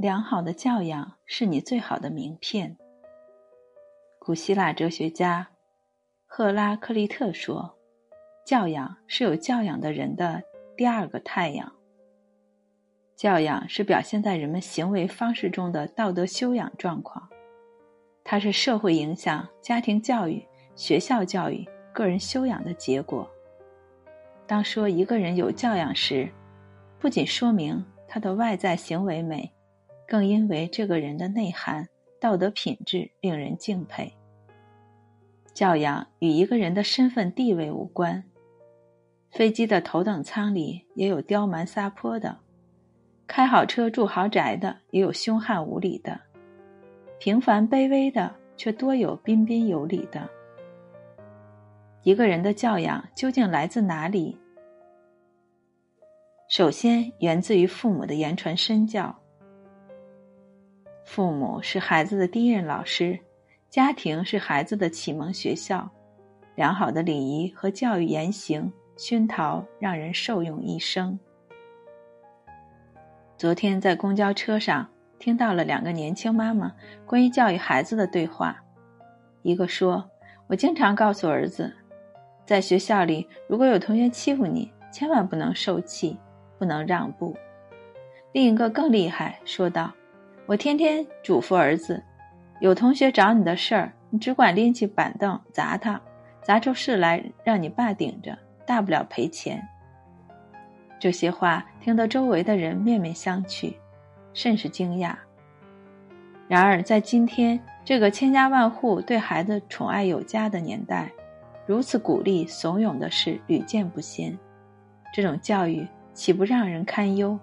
良好的教养是你最好的名片。古希腊哲学家赫拉克利特说：“教养是有教养的人的第二个太阳。”教养是表现在人们行为方式中的道德修养状况，它是社会影响、家庭教育、学校教育、个人修养的结果。当说一个人有教养时，不仅说明他的外在行为美，更因为这个人的内涵、道德品质令人敬佩。教养与一个人的身份地位无关，飞机的头等舱里也有刁蛮撒泼的。开好车住豪宅的，也有凶悍无礼的；平凡卑微的，却多有彬彬有礼的。一个人的教养究竟来自哪里？首先，源自于父母的言传身教。父母是孩子的第一任老师，家庭是孩子的启蒙学校。良好的礼仪和教育言行熏陶，让人受用一生。昨天在公交车上听到了两个年轻妈妈关于教育孩子的对话。一个说：“我经常告诉儿子，在学校里如果有同学欺负你，千万不能受气，不能让步。”另一个更厉害，说道：“我天天嘱咐儿子，有同学找你的事儿，你只管拎起板凳砸他，砸出事来让你爸顶着，大不了赔钱。”这些话听得周围的人面面相觑，甚是惊讶。然而，在今天这个千家万户对孩子宠爱有加的年代，如此鼓励怂恿的事屡见不鲜。这种教育岂不让人堪忧？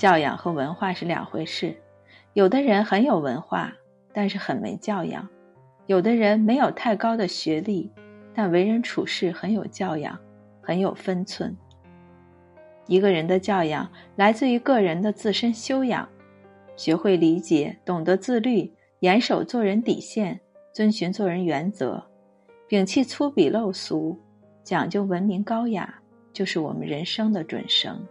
教养和文化是两回事。有的人很有文化，但是很没教养；有的人没有太高的学历，但为人处事很有教养，很有分寸。一个人的教养来自于个人的自身修养，学会理解、懂得自律，严守做人底线，遵循做人原则，摒弃粗鄙陋俗，讲究文明高雅，就是我们人生的准绳。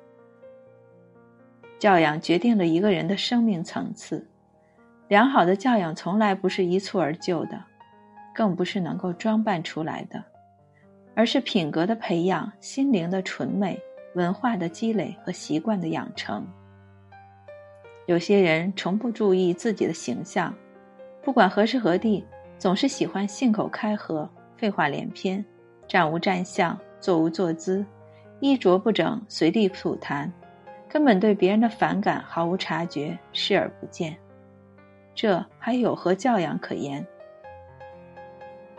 教养决定了一个人的生命层次，良好的教养从来不是一蹴而就的，更不是能够装扮出来的，而是品格的培养，心灵的纯美。文化的积累和习惯的养成。有些人从不注意自己的形象，不管何时何地，总是喜欢信口开河、废话连篇，站无站相、坐无坐姿，衣着不整、随地吐痰，根本对别人的反感毫无察觉、视而不见。这还有何教养可言？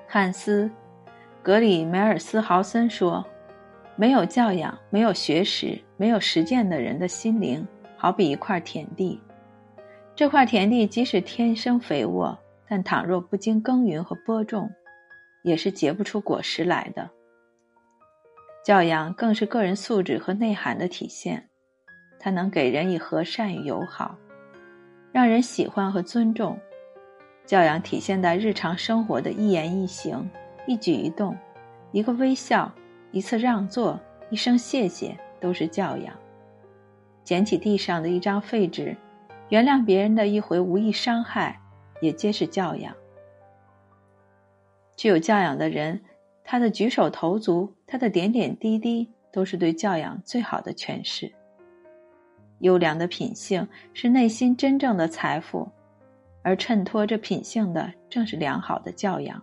汉斯·格里梅尔斯豪森说。没有教养、没有学识、没有实践的人的心灵，好比一块田地。这块田地即使天生肥沃，但倘若不经耕耘和播种，也是结不出果实来的。教养更是个人素质和内涵的体现，它能给人以和善与友好，让人喜欢和尊重。教养体现在日常生活的一言一行、一举一动，一个微笑。一次让座，一声谢谢，都是教养；捡起地上的一张废纸，原谅别人的一回无意伤害，也皆是教养。具有教养的人，他的举手投足，他的点点滴滴，都是对教养最好的诠释。优良的品性是内心真正的财富，而衬托着品性的，正是良好的教养。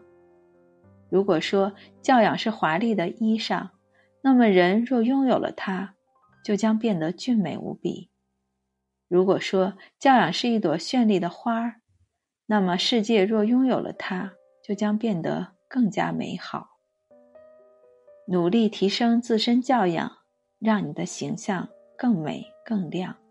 如果说教养是华丽的衣裳，那么人若拥有了它，就将变得俊美无比；如果说教养是一朵绚丽的花儿，那么世界若拥有了它，就将变得更加美好。努力提升自身教养，让你的形象更美更亮。